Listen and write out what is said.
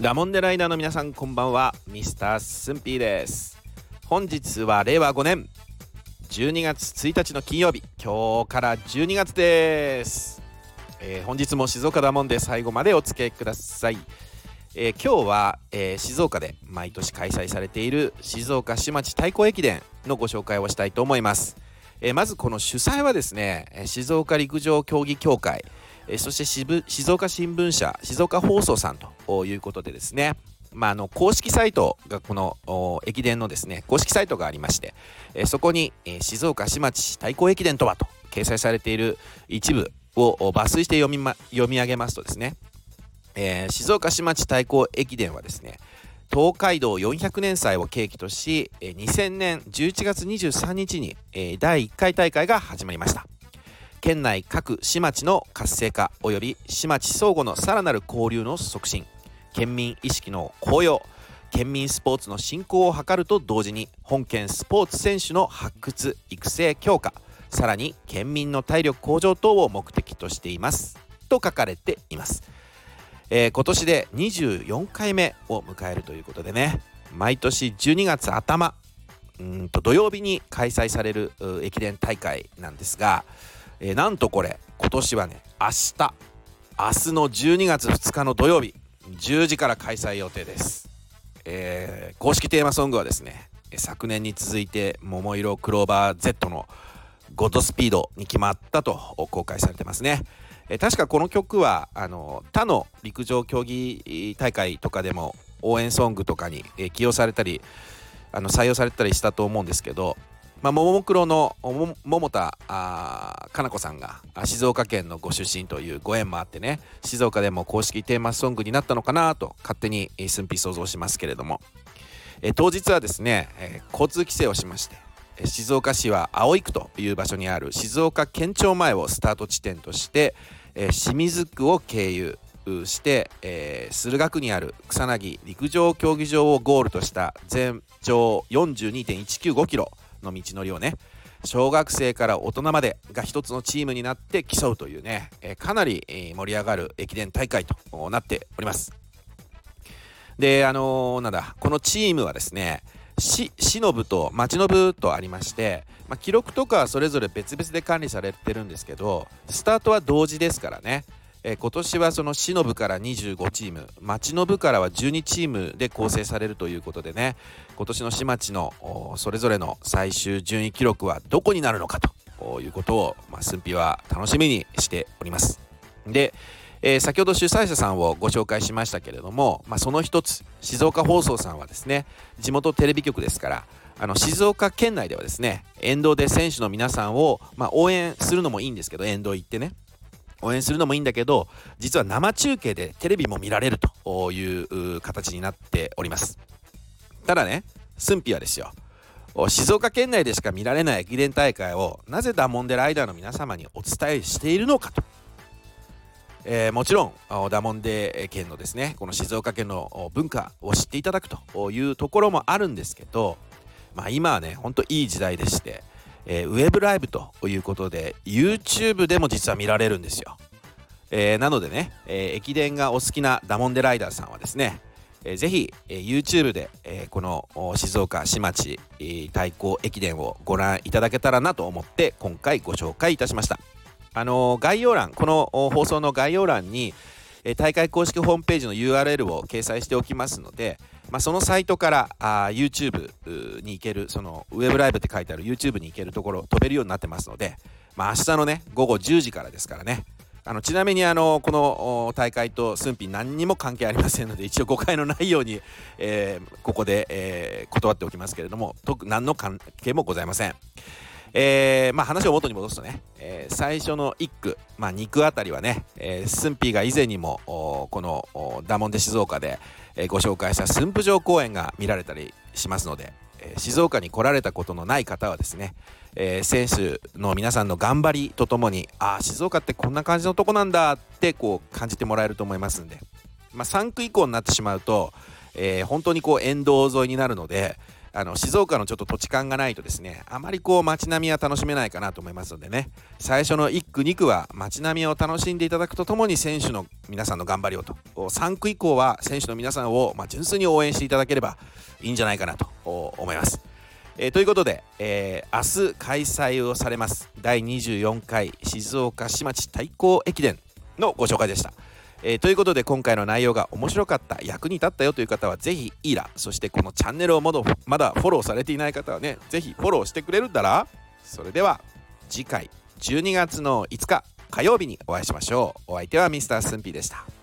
ラモンデライダーの皆さんこんばんは。ミスタースンピーです。本日は令和5年。12月1日の金曜日。今日から12月です、えー、本日も静岡だもんで最後までお付き合いください、えー、今日は、えー、静岡で毎年開催されている静岡市町太鼓駅伝のご紹介をしたいと思います、えまずこの主催はですね静岡陸上競技協会えそして静岡新聞社静岡放送さんということでですね。まあ、あの公式サイトがこの駅伝のですね公式サイトがありまして、えそこに、え静岡市町対抗駅伝とはと掲載されている一部を抜粋して読み,、ま、読み上げますとですね、え、静岡市町対抗駅伝はですね東海道400年祭を契機とし2000年11月23日に第1回大会が始まりました。県内各市町の活性化及び市町相互のさらなる交流の促進県民意識の高揚県民スポーツの振興を図ると同時に本県スポーツ選手の発掘育成強化さらに県民の体力向上等を目的としています。と書かれています、えー、今年で24回目を迎えるということでね。毎年12月頭うんと土曜日に開催される駅伝大会なんですがえー、なんとこれ今年はね明日明日の12月2日の土曜日10時から開催予定です、えー、公式テーマソングはですね昨年に続いて「桃色クローバー Z」の「ゴッドスピード」に決まったと公開されてますね、えー、確かこの曲はあの他の陸上競技大会とかでも応援ソングとかに、起用されたりあの採用されたりしたと思うんですけどまあ、ももクロの桃田かな子さんが静岡県のご出身というご縁もあってね静岡でも公式テーマソングになったのかなと勝手に寸否想像しますけれども、え当日はですね、え交通規制をしまして静岡市は葵区という場所にある静岡県庁前をスタート地点として、え清水区を経由して、えー、駿河区にある草薙陸上競技場をゴールとした全長42.195キロ。の道のりをね小学生から大人までが一つのチームになって競うというね、えかなり盛り上がる駅伝大会となっております。であのー、なんだこのチームはですね市市の部と町の部とありまして、まあ、記録とかはそれぞれ別々で管理されてるんですけどスタートは同時ですからね。えー、今年はその市の部から25チーム。町の部からは12チームで構成されるということでね。今年の市町のそれぞれの最終順位記録はどこになるのかと。いうことを、まあ、寸否は楽しみにしております。で、えー、先ほど主催者さんをご紹介しましたけれども、まあ、その一つ静岡放送さんはですね地元テレビ局ですからあの静岡県内ではですね沿道で選手の皆さんを、まあ、応援するのもいいんですけど沿道行ってね。応援するのもいいんだけど実は生中継でテレビも見られるという形になっております。ただね駿府はですよ静岡県内でしか見られない駅伝大会をなぜダモンデライダーの皆様にお伝えしているのかと、えー、もちろんダモンデ県のですねこの静岡県の文化を知っていただくというところもあるんですけど、まあ、今はねほんといい時代でしてえー、ウェブライブということで YouTube でも実は見られるんですよ、えー、なのでね、えー、駅伝がお好きなダモンデライダーさんはですね、えー、ぜひ、えー、YouTube で、えー、この静岡市町、えー、対抗駅伝をご覧いただけたらなと思って今回ご紹介いたしました。あのー、概要欄この放送の概要欄に、え、大会公式ホームページの URL を掲載しておきますのでまあ、そのサイトからあ YouTube に行けるそのウェブライブって書いてある YouTube に行けるところ飛べるようになってますので、まあ、明日のね午後10時からですからねあのちなみにあのこの大会と駿府何にも関係ありませんので一応誤解のないように、えー、ここで、えー、断っておきますけれども特何の関係もございません。えー、まあ、話を元に戻すとね、えー、最初の1区、まあ、2区あたりはね、えー、駿府が以前にもこのダモンデ静岡で、えご紹介した駿府城公園が見られたりしますので、え静岡に来られたことのない方はですね、え選手の皆さんの頑張りとともにああ静岡ってこんな感じのとこなんだってこう感じてもらえると思いますんで、まあ、3区以降になってしまうと、えー、本当にこう沿道沿いになるので、あの静岡のちょっと土地勘がないとですねあまりこう街並みは楽しめないかなと思いますのでね最初の1区2区は街並みを楽しんでいただくとともに選手の皆さんの頑張りをと3区以降は選手の皆さんを、ま純粋に応援していただければいいんじゃないかなと思います。えー、ということで、えー、明日開催をされます第24回静岡市町対抗駅伝のご紹介でした。えー、ということで今回の内容が面白かった役に立ったよという方はぜひいいらそしてこのチャンネルをまだまだフォローされていない方はねぜひフォローしてくれるんだらそれでは次回12月の5日火曜日にお会いしましょう。お相手はミスタースンピーでした。